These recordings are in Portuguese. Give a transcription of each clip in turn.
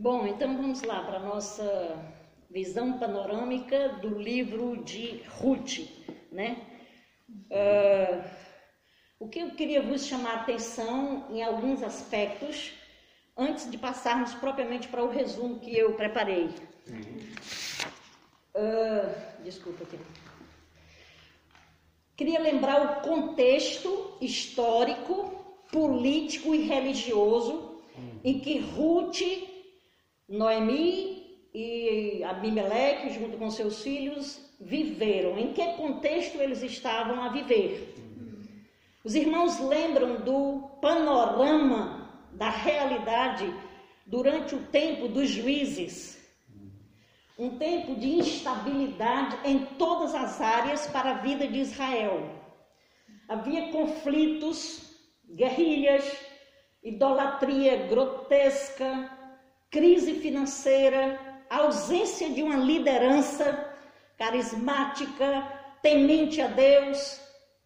Bom, então vamos lá para a nossa visão panorâmica do livro de Ruth, né? Uh, o que eu queria vos chamar a atenção em alguns aspectos, antes de passarmos propriamente para o resumo que eu preparei. Uh, desculpa aqui. Queria lembrar o contexto histórico, político e religioso em que Ruth Noemi e Abimeleque, junto com seus filhos, viveram. Em que contexto eles estavam a viver? Os irmãos lembram do panorama da realidade durante o tempo dos juízes. Um tempo de instabilidade em todas as áreas para a vida de Israel. Havia conflitos, guerrilhas, idolatria grotesca, crise financeira, ausência de uma liderança carismática, temente a Deus,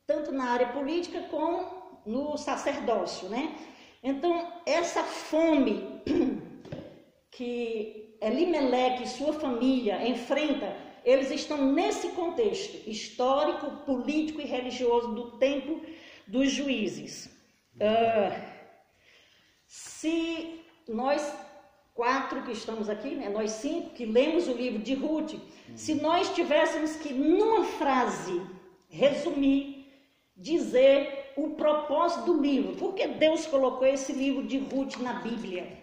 tanto na área política como no sacerdócio, né? Então, essa fome que Elimeleque e sua família enfrenta, eles estão nesse contexto histórico, político e religioso do tempo dos juízes. Uh, se nós quatro que estamos aqui, né, nós cinco que lemos o livro de Ruth, se nós tivéssemos que, numa frase, resumir, dizer o propósito do livro, porque Deus colocou esse livro de Ruth na Bíblia?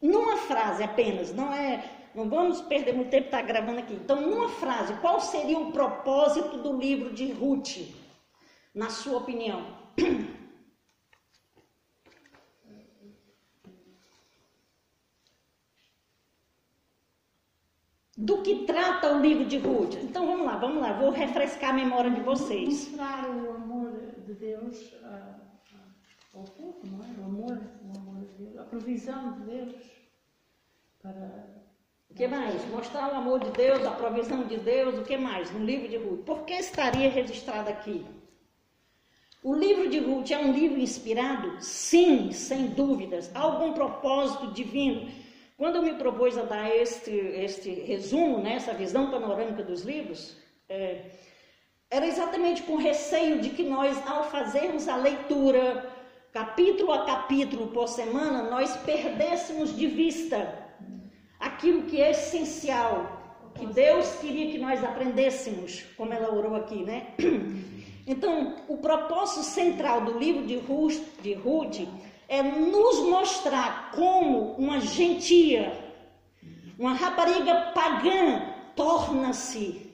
Numa frase apenas, não é. Não vamos perder muito tempo estar tá gravando aqui. Então, numa frase, qual seria o propósito do livro de Ruth, na sua opinião? do que trata o livro de Ruth. Então vamos lá, vamos lá, vou refrescar a memória de vocês. Mostrar o amor de Deus ao povo, não é? O amor, o amor de Deus, a provisão de Deus para. O que mais? Mostrar o amor de Deus, a provisão de Deus, o que mais? No livro de Ruth. Por que estaria registrado aqui? O livro de Ruth é um livro inspirado? Sim, sem dúvidas. Há algum propósito divino quando eu me propus a dar este, este resumo, né, essa visão panorâmica dos livros, é, era exatamente com receio de que nós, ao fazermos a leitura, capítulo a capítulo por semana, nós perdêssemos de vista aquilo que é essencial, que Deus queria que nós aprendêssemos, como ela orou aqui, né? Então, o propósito central do livro de Ruth, de Ruth é nos mostrar como uma gentia, uma rapariga pagã, torna-se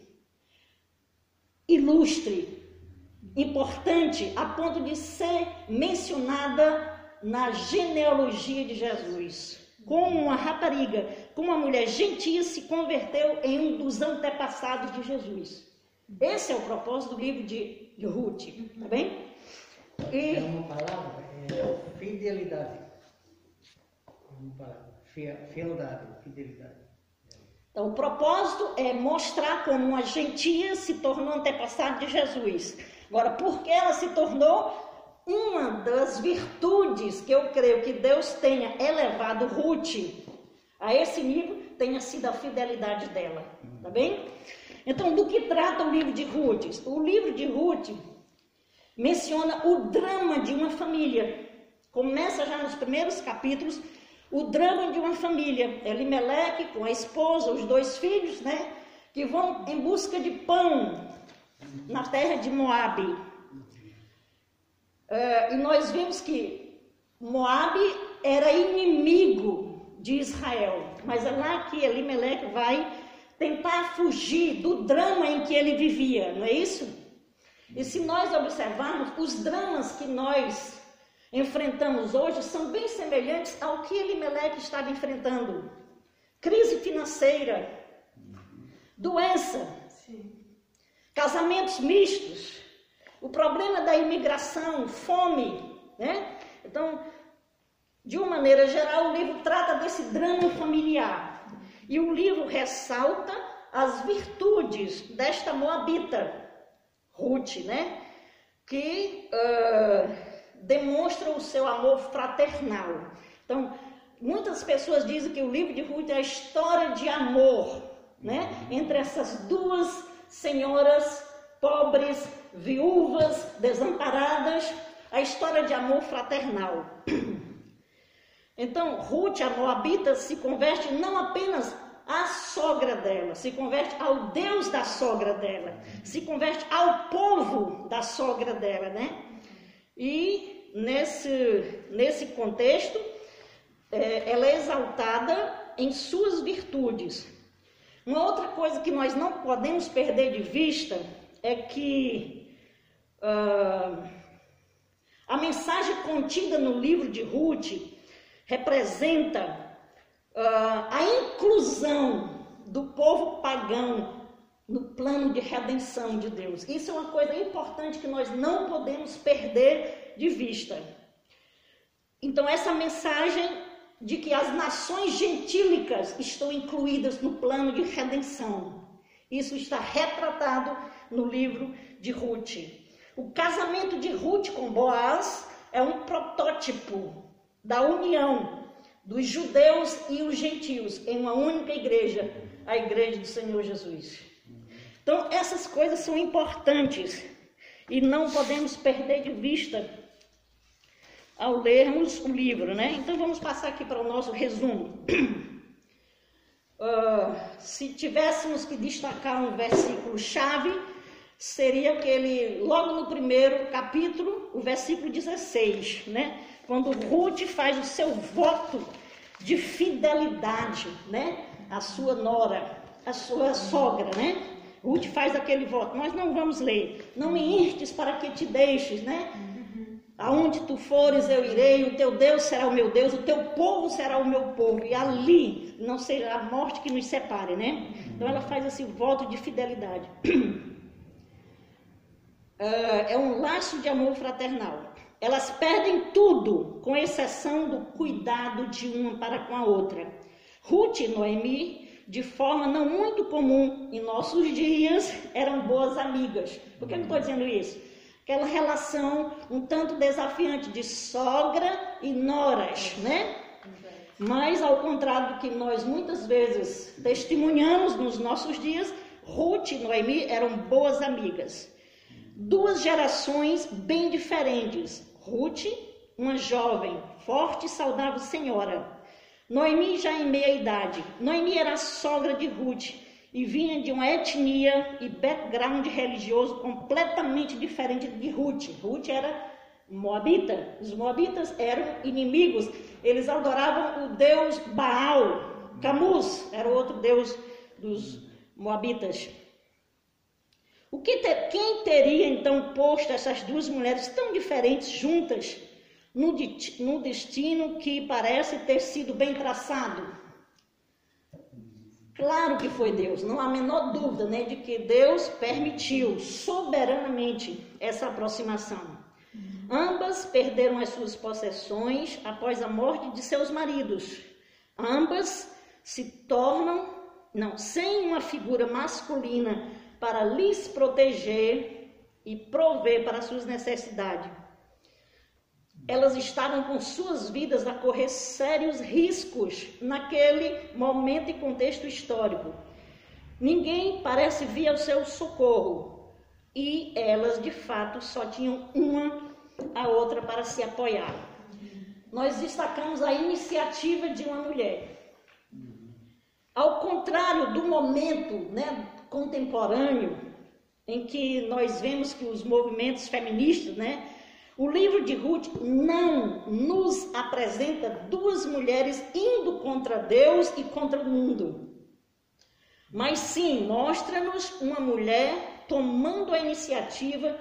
ilustre, importante, a ponto de ser mencionada na genealogia de Jesus. Como uma rapariga, como uma mulher gentia se converteu em um dos antepassados de Jesus. Esse é o propósito do livro de, de Ruth, tá bem? E... É uma palavra fidelidade. Uma palavra. Fieldade, fidelidade. Então, o propósito é mostrar como uma gentia se tornou antepassada de Jesus. Agora, por que ela se tornou uma das virtudes que eu creio que Deus tenha elevado Ruth a esse nível, tenha sido a fidelidade dela. Tá bem? Então, do que trata o livro de Ruth? O livro de Ruth menciona o drama de uma família. Começa já nos primeiros capítulos o drama de uma família. Elimeleque com a esposa, os dois filhos, né? Que vão em busca de pão na terra de Moabe. Uh, e nós vimos que Moabe era inimigo de Israel. Mas é lá que Elimeleque vai tentar fugir do drama em que ele vivia, não é isso? E se nós observarmos, os dramas que nós enfrentamos hoje são bem semelhantes ao que Elimelech estava enfrentando. Crise financeira, doença, casamentos mistos, o problema da imigração, fome, né? Então, de uma maneira geral, o livro trata desse drama familiar. E o livro ressalta as virtudes desta moabita, Ruth, né? Que uh, demonstra o seu amor fraternal. Então, muitas pessoas dizem que o livro de Ruth é a história de amor, né? Entre essas duas senhoras pobres, viúvas, desamparadas, a história de amor fraternal. Então, Ruth, a Moabita, se converte não apenas à sogra dela, se converte ao Deus da sogra dela, se converte ao povo da sogra dela, né? E nesse, nesse contexto, é, ela é exaltada em suas virtudes. Uma outra coisa que nós não podemos perder de vista é que uh, a mensagem contida no livro de Ruth representa uh, a inclusão do povo pagão no plano de redenção de Deus. Isso é uma coisa importante que nós não podemos perder de vista. Então, essa mensagem de que as nações gentílicas estão incluídas no plano de redenção. Isso está retratado no livro de Ruth. O casamento de Ruth com Boaz é um protótipo da união dos judeus e os gentios em uma única igreja, a igreja do Senhor Jesus. Então, essas coisas são importantes e não podemos perder de vista ao lermos o livro, né? Então, vamos passar aqui para o nosso resumo. Uh, se tivéssemos que destacar um versículo chave, seria aquele, logo no primeiro capítulo, o versículo 16, né? Quando Ruth faz o seu voto de fidelidade, né? A sua nora, a sua sogra, né? Ruth faz aquele voto. Nós não vamos ler. Não me instes para que te deixes, né? Aonde tu fores eu irei, o teu Deus será o meu Deus, o teu povo será o meu povo, e ali não será a morte que nos separe, né? Então ela faz esse voto de fidelidade. Uh, é um laço de amor fraternal. Elas perdem tudo, com exceção do cuidado de uma para com a outra. Ruth e Noemi, de forma não muito comum em nossos dias, eram boas amigas. Por que eu estou dizendo isso? Aquela relação um tanto desafiante de sogra e noras, né? Mas, ao contrário do que nós muitas vezes testemunhamos nos nossos dias, Ruth e Noemi eram boas amigas. Duas gerações bem diferentes. Ruth, uma jovem, forte e saudável senhora. Noemi já em meia idade. Noemi era a sogra de Ruth e vinha de uma etnia e background religioso completamente diferente de Ruth. Ruth era moabita. Os moabitas eram inimigos. Eles adoravam o deus Baal. Camus era outro deus dos moabitas. O que ter, quem teria então posto essas duas mulheres tão diferentes juntas no, no destino que parece ter sido bem traçado? Claro que foi Deus, não há a menor dúvida né, de que Deus permitiu soberanamente essa aproximação. Ambas perderam as suas possessões após a morte de seus maridos. Ambas se tornam, não, sem uma figura masculina para lhes proteger e prover para suas necessidades. Elas estavam com suas vidas a correr sérios riscos naquele momento e contexto histórico. Ninguém parece vir ao seu socorro e elas de fato só tinham uma a outra para se apoiar. Nós destacamos a iniciativa de uma mulher. Ao contrário do momento, né, contemporâneo, em que nós vemos que os movimentos feministas, né? O livro de Ruth não nos apresenta duas mulheres indo contra Deus e contra o mundo. Mas sim, mostra-nos uma mulher tomando a iniciativa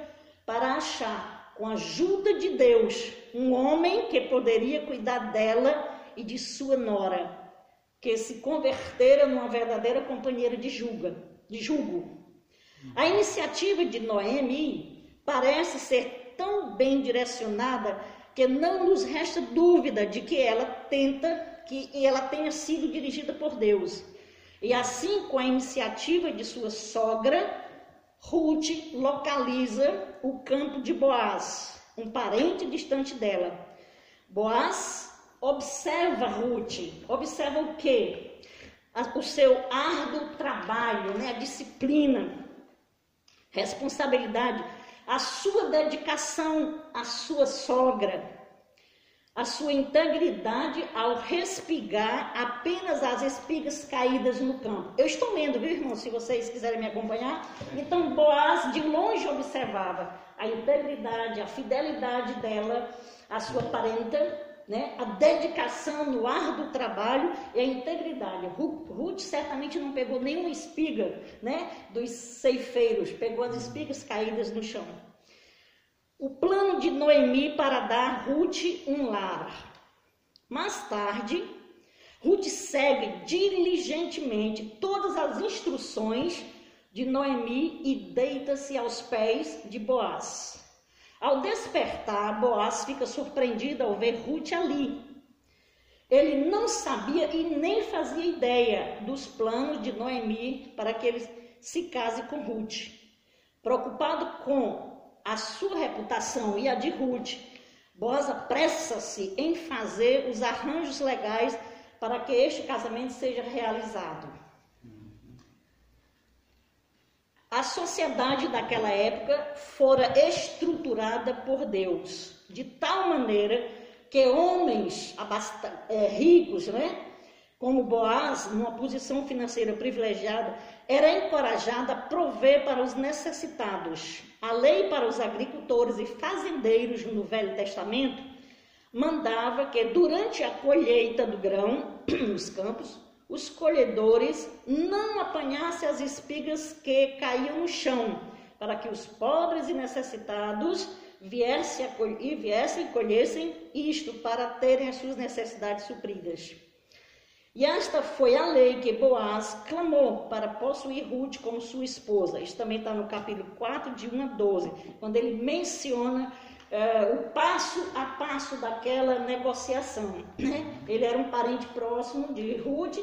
para achar, com a ajuda de Deus, um homem que poderia cuidar dela e de sua nora, que se convertera numa verdadeira companheira de julga de julgo. A iniciativa de Noemi parece ser tão bem direcionada que não nos resta dúvida de que ela tenta que ela tenha sido dirigida por Deus. E assim, com a iniciativa de sua sogra, Ruth localiza o campo de Boaz, um parente distante dela. Boaz observa Ruth, observa o quê? O seu árduo trabalho, né? a disciplina, responsabilidade, a sua dedicação à sua sogra, a sua integridade ao respigar apenas as espigas caídas no campo. Eu estou lendo, viu, irmão? Se vocês quiserem me acompanhar. Então, Boaz de longe observava a integridade, a fidelidade dela, a sua parenta, né? a dedicação no ar do trabalho e a integridade. Ruth certamente não pegou nenhuma espiga né? dos ceifeiros, pegou as espigas caídas no chão o plano de Noemi para dar Ruth um lar. Mais tarde, Ruth segue diligentemente todas as instruções de Noemi e deita-se aos pés de Boaz. Ao despertar, Boaz fica surpreendido ao ver Ruth ali. Ele não sabia e nem fazia ideia dos planos de Noemi para que ele se case com Ruth. Preocupado com a sua reputação e a de Ruth, Boaz apressa-se em fazer os arranjos legais para que este casamento seja realizado. A sociedade daquela época fora estruturada por Deus de tal maneira que homens é, ricos, né, como Boaz, numa posição financeira privilegiada, era encorajado a prover para os necessitados. A lei para os agricultores e fazendeiros no Velho Testamento mandava que durante a colheita do grão nos campos, os colhedores não apanhassem as espigas que caíam no chão, para que os pobres e necessitados viessem e viessem colhessem isto para terem as suas necessidades supridas. E esta foi a lei que Boaz clamou para possuir Ruth como sua esposa. Isso também está no capítulo 4, de 1 a 12, quando ele menciona uh, o passo a passo daquela negociação. Né? Ele era um parente próximo de Ruth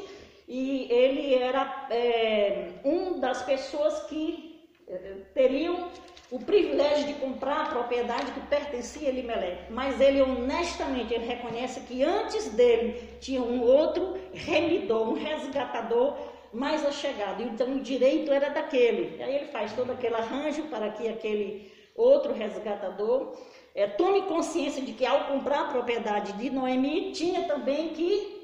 e ele era é, um das pessoas que é, teriam o privilégio de comprar a propriedade que pertencia a Elimelech, mas ele honestamente ele reconhece que antes dele tinha um outro remidor, um resgatador mais achegado, então o direito era daquele. Aí ele faz todo aquele arranjo para que aquele outro resgatador é, tome consciência de que ao comprar a propriedade de Noemi tinha também que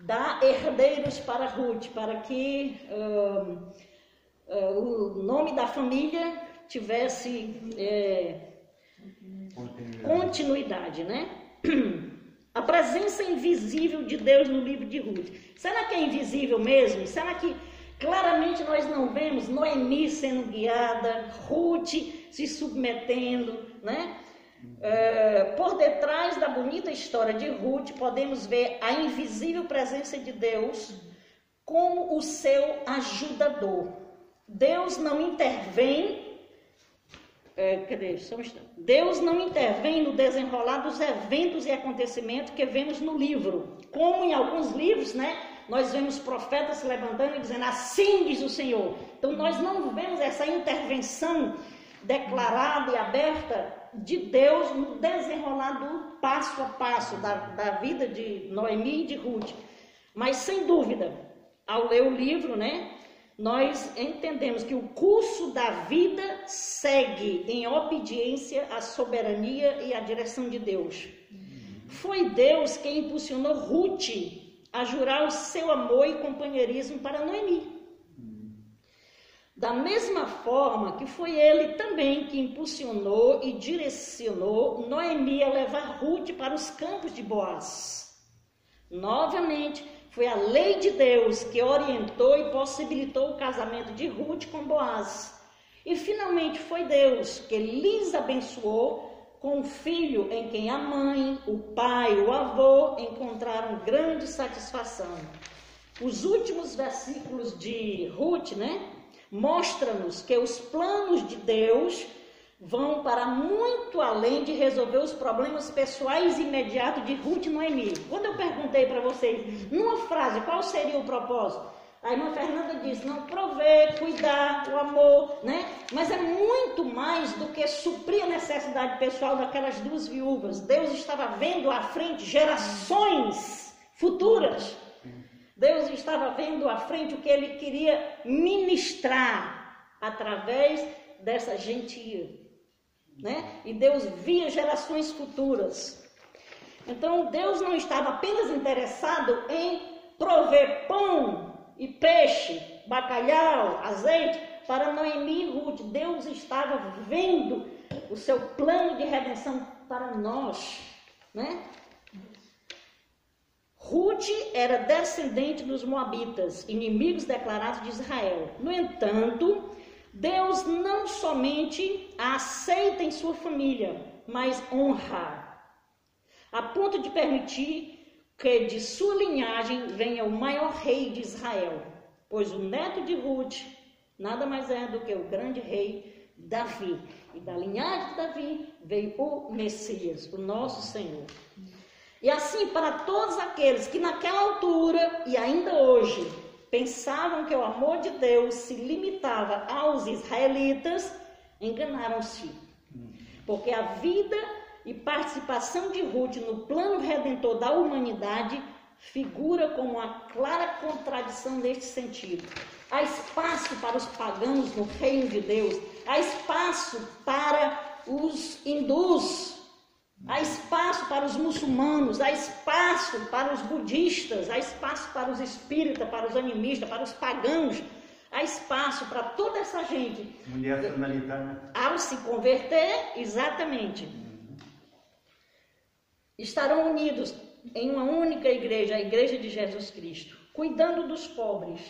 dar herdeiros para Ruth, para que uh, uh, o nome da família tivesse é, continuidade, né? A presença invisível de Deus no livro de Ruth. Será que é invisível mesmo? Será que claramente nós não vemos Noemi sendo guiada, Ruth se submetendo, né? É, por detrás da bonita história de Ruth, podemos ver a invisível presença de Deus como o seu ajudador. Deus não intervém é, cadê? Deus não intervém no desenrolar dos eventos e acontecimentos que vemos no livro. Como em alguns livros, né? Nós vemos profetas se levantando e dizendo, assim diz o Senhor. Então nós não vemos essa intervenção declarada e aberta de Deus no desenrolar do passo a passo da, da vida de Noemi e de Ruth. Mas sem dúvida, ao ler o livro, né? nós entendemos que o curso da vida segue em obediência à soberania e à direção de Deus. Foi Deus quem impulsionou Ruth a jurar o seu amor e companheirismo para Noemi. Da mesma forma que foi ele também que impulsionou e direcionou Noemi a levar Ruth para os campos de Boaz. Novamente, foi a lei de Deus que orientou e possibilitou o casamento de Ruth com Boaz. E finalmente foi Deus que lhes abençoou com um filho em quem a mãe, o pai, o avô encontraram grande satisfação. Os últimos versículos de Ruth, né, mostram-nos que os planos de Deus vão para muito além de resolver os problemas pessoais imediatos de Ruth e Noemi. Quando eu perguntei para vocês, numa frase, qual seria o propósito? A irmã Fernanda disse, não prover, cuidar, o amor, né? Mas é muito mais do que suprir a necessidade pessoal daquelas duas viúvas. Deus estava vendo à frente gerações futuras. Deus estava vendo à frente o que ele queria ministrar através dessa gentia, né? E Deus via gerações futuras. Então Deus não estava apenas interessado em prover pão e peixe, bacalhau, azeite para Noemi e Ruth. Deus estava vendo o seu plano de redenção para nós, né? Ruth era descendente dos Moabitas, inimigos declarados de Israel. No entanto, Deus não somente a aceita em sua família, mas honra, a ponto de permitir que de sua linhagem venha o maior rei de Israel, pois o neto de Ruth nada mais é do que o grande rei Davi. E da linhagem de Davi veio o Messias, o nosso Senhor. E assim, para todos aqueles que naquela altura e ainda hoje pensavam que o amor de Deus se limitava aos israelitas, enganaram-se. Porque a vida e participação de Ruth no plano redentor da humanidade figura como uma clara contradição neste sentido. Há espaço para os pagãos no reino de Deus, há espaço para os hindus, há espaço para os muçulmanos, há espaço para os budistas, há espaço para os espíritas, para os animistas, para os pagãos. Há espaço para toda essa gente. Mulher samaritana. Ao se converter, exatamente estarão unidos em uma única igreja, a Igreja de Jesus Cristo, cuidando dos pobres.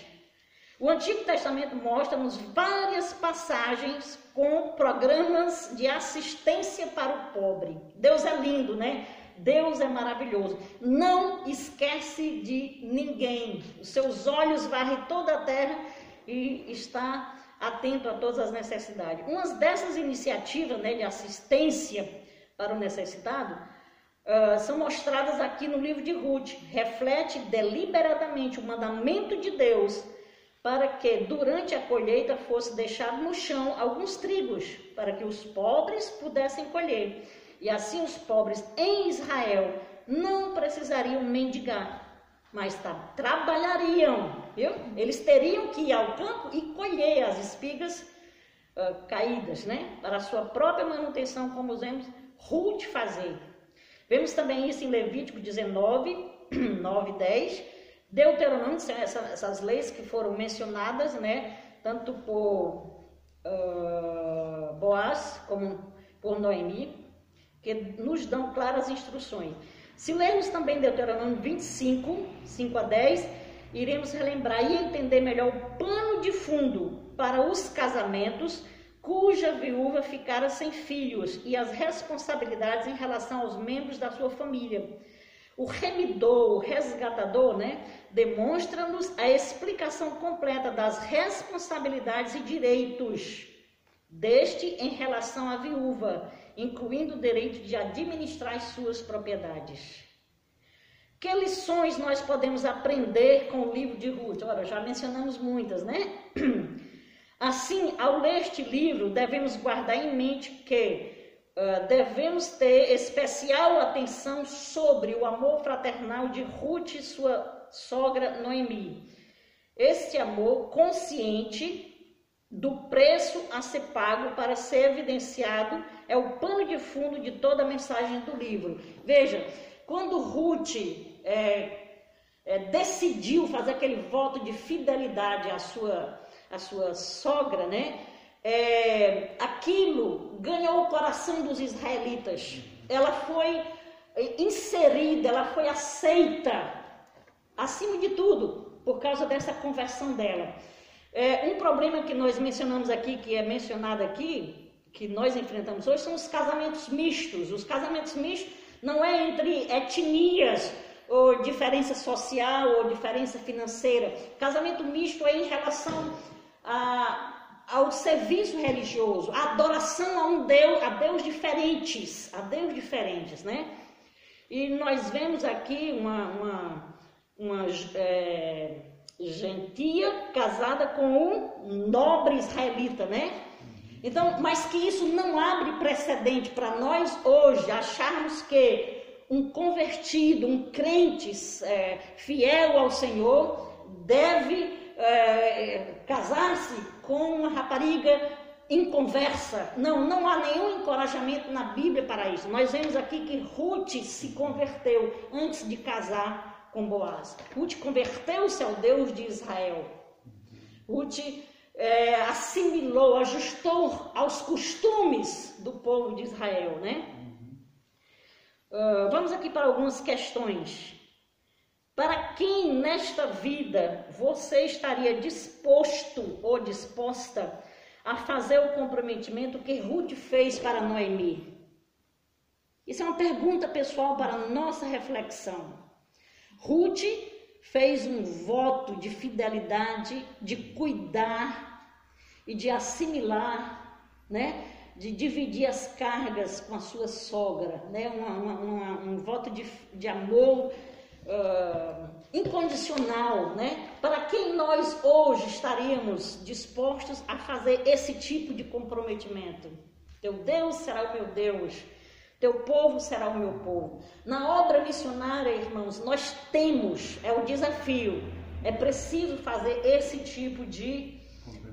O Antigo Testamento mostra-nos várias passagens com programas de assistência para o pobre. Deus é lindo, né? Deus é maravilhoso. Não esquece de ninguém. Os seus olhos varrem toda a terra e está atento a todas as necessidades. Uma dessas iniciativas né, de assistência para o necessitado uh, são mostradas aqui no livro de Ruth. Reflete deliberadamente o mandamento de Deus para que durante a colheita fosse deixado no chão alguns trigos, para que os pobres pudessem colher. E assim os pobres em Israel não precisariam mendigar, mas trabalhariam, viu? Eles teriam que ir ao campo e colher as espigas uh, caídas, né? Para a sua própria manutenção, como vemos Ruth fazer. Vemos também isso em Levítico 19, 9 e 10. Deuteronômio, são essas leis que foram mencionadas, né? Tanto por uh, Boaz como por Noemi, que nos dão claras instruções. Se lermos também Deuteronômio 25, 5 a 10, iremos relembrar e entender melhor o pano de fundo para os casamentos cuja viúva ficara sem filhos e as responsabilidades em relação aos membros da sua família. O remidor, o resgatador, né, demonstra-nos a explicação completa das responsabilidades e direitos deste em relação à viúva, incluindo o direito de administrar as suas propriedades. Que lições nós podemos aprender com o livro de Ruth? Ora, já mencionamos muitas, né? Assim, ao ler este livro, devemos guardar em mente que uh, devemos ter especial atenção sobre o amor fraternal de Ruth e sua sogra Noemi. Este amor consciente do preço a ser pago para ser evidenciado é o pano de fundo de toda a mensagem do livro. Veja, quando Ruth é, é, decidiu fazer aquele voto de fidelidade à sua a sua sogra, né? É, aquilo ganhou o coração dos israelitas. Ela foi inserida, ela foi aceita, acima de tudo, por causa dessa conversão dela. É, um problema que nós mencionamos aqui, que é mencionado aqui, que nós enfrentamos hoje, são os casamentos mistos. Os casamentos mistos não é entre etnias ou diferença social ou diferença financeira. Casamento misto é em relação a, ao serviço religioso, a adoração a um Deus, a Deus diferentes, a Deus diferentes, né? E nós vemos aqui uma, uma, uma é, gentia casada com um nobre israelita, né? Então, mas que isso não abre precedente para nós hoje acharmos que um convertido, um crente é, fiel ao Senhor deve é, casar-se com uma rapariga em conversa. Não, não há nenhum encorajamento na Bíblia para isso. Nós vemos aqui que Ruth se converteu antes de casar com Boaz. Ruth converteu-se ao Deus de Israel. Ruth é, assimilou, ajustou aos costumes do povo de Israel, né? Uh, vamos aqui para algumas questões. Para quem nesta vida você estaria disposto ou disposta a fazer o comprometimento que Ruth fez para Noemi? Isso é uma pergunta pessoal para nossa reflexão. Ruth fez um voto de fidelidade, de cuidar e de assimilar, né? de dividir as cargas com a sua sogra, né? Uma, uma, uma, um voto de, de amor uh, incondicional, né? Para quem nós hoje estaríamos dispostos a fazer esse tipo de comprometimento? Teu Deus será o meu Deus, teu povo será o meu povo. Na obra missionária, irmãos, nós temos, é o desafio, é preciso fazer esse tipo de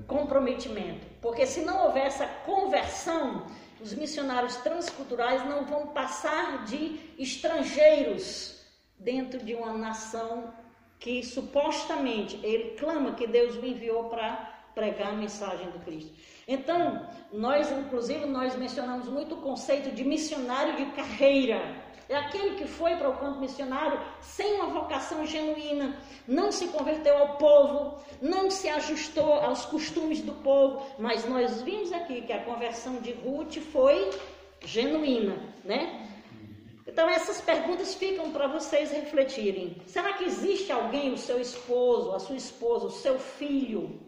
comprometimento. Porque se não houver essa conversão, os missionários transculturais não vão passar de estrangeiros dentro de uma nação que supostamente ele clama que Deus o enviou para pregar a mensagem do Cristo. Então, nós, inclusive, nós mencionamos muito o conceito de missionário de carreira. É aquele que foi para o campo missionário sem uma vocação genuína, não se converteu ao povo, não se ajustou aos costumes do povo, mas nós vimos aqui que a conversão de Ruth foi genuína, né? Então essas perguntas ficam para vocês refletirem. Será que existe alguém, o seu esposo, a sua esposa, o seu filho,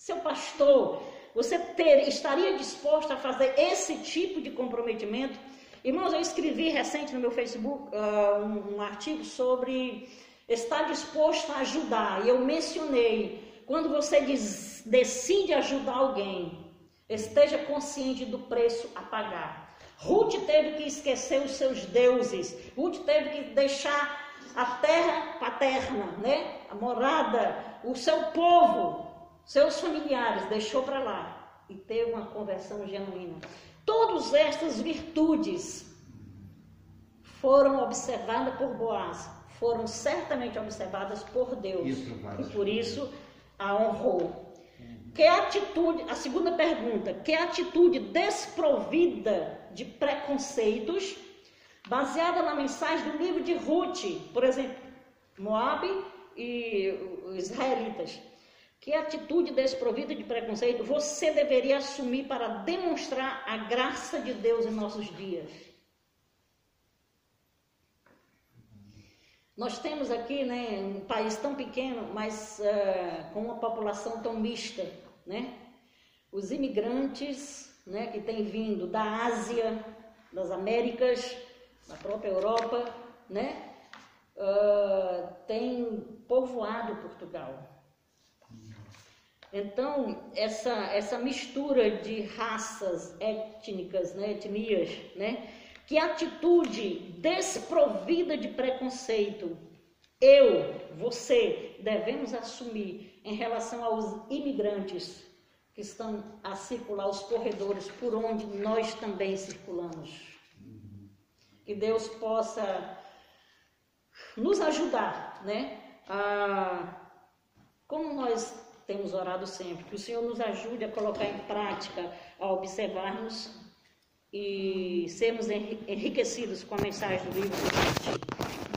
seu pastor, você ter, estaria disposto a fazer esse tipo de comprometimento? Irmãos, eu escrevi recente no meu Facebook uh, um, um, artigo sobre estar disposto a ajudar. E eu mencionei, quando você diz, decide ajudar alguém, esteja consciente do preço a pagar. Ruth teve que esquecer os seus deuses. Ruth teve que deixar a terra paterna, né? A morada, o seu povo, seus familiares, deixou para lá e teve uma conversão genuína. Todas estas virtudes foram observadas por Boaz, foram certamente observadas por Deus. e por isso a honrou. Que atitude, a segunda pergunta, que atitude desprovida de preconceitos, baseada na mensagem do livro de Ruth, por exemplo, Moabe e os israelitas. Que atitude desprovida de preconceito você deveria assumir para demonstrar a graça de Deus em nossos dias? Nós temos aqui né, um país tão pequeno, mas uh, com uma população tão mista. Né? Os imigrantes né, que têm vindo da Ásia, das Américas, da própria Europa, né, uh, têm povoado Portugal. Então, essa, essa mistura de raças étnicas, né, etnias, né, que atitude desprovida de preconceito eu, você, devemos assumir em relação aos imigrantes que estão a circular os corredores por onde nós também circulamos. Que Deus possa nos ajudar, né? A, como nós temos orado sempre. Que o Senhor nos ajude a colocar em prática, a observarmos e sermos enriquecidos com a mensagem do livro.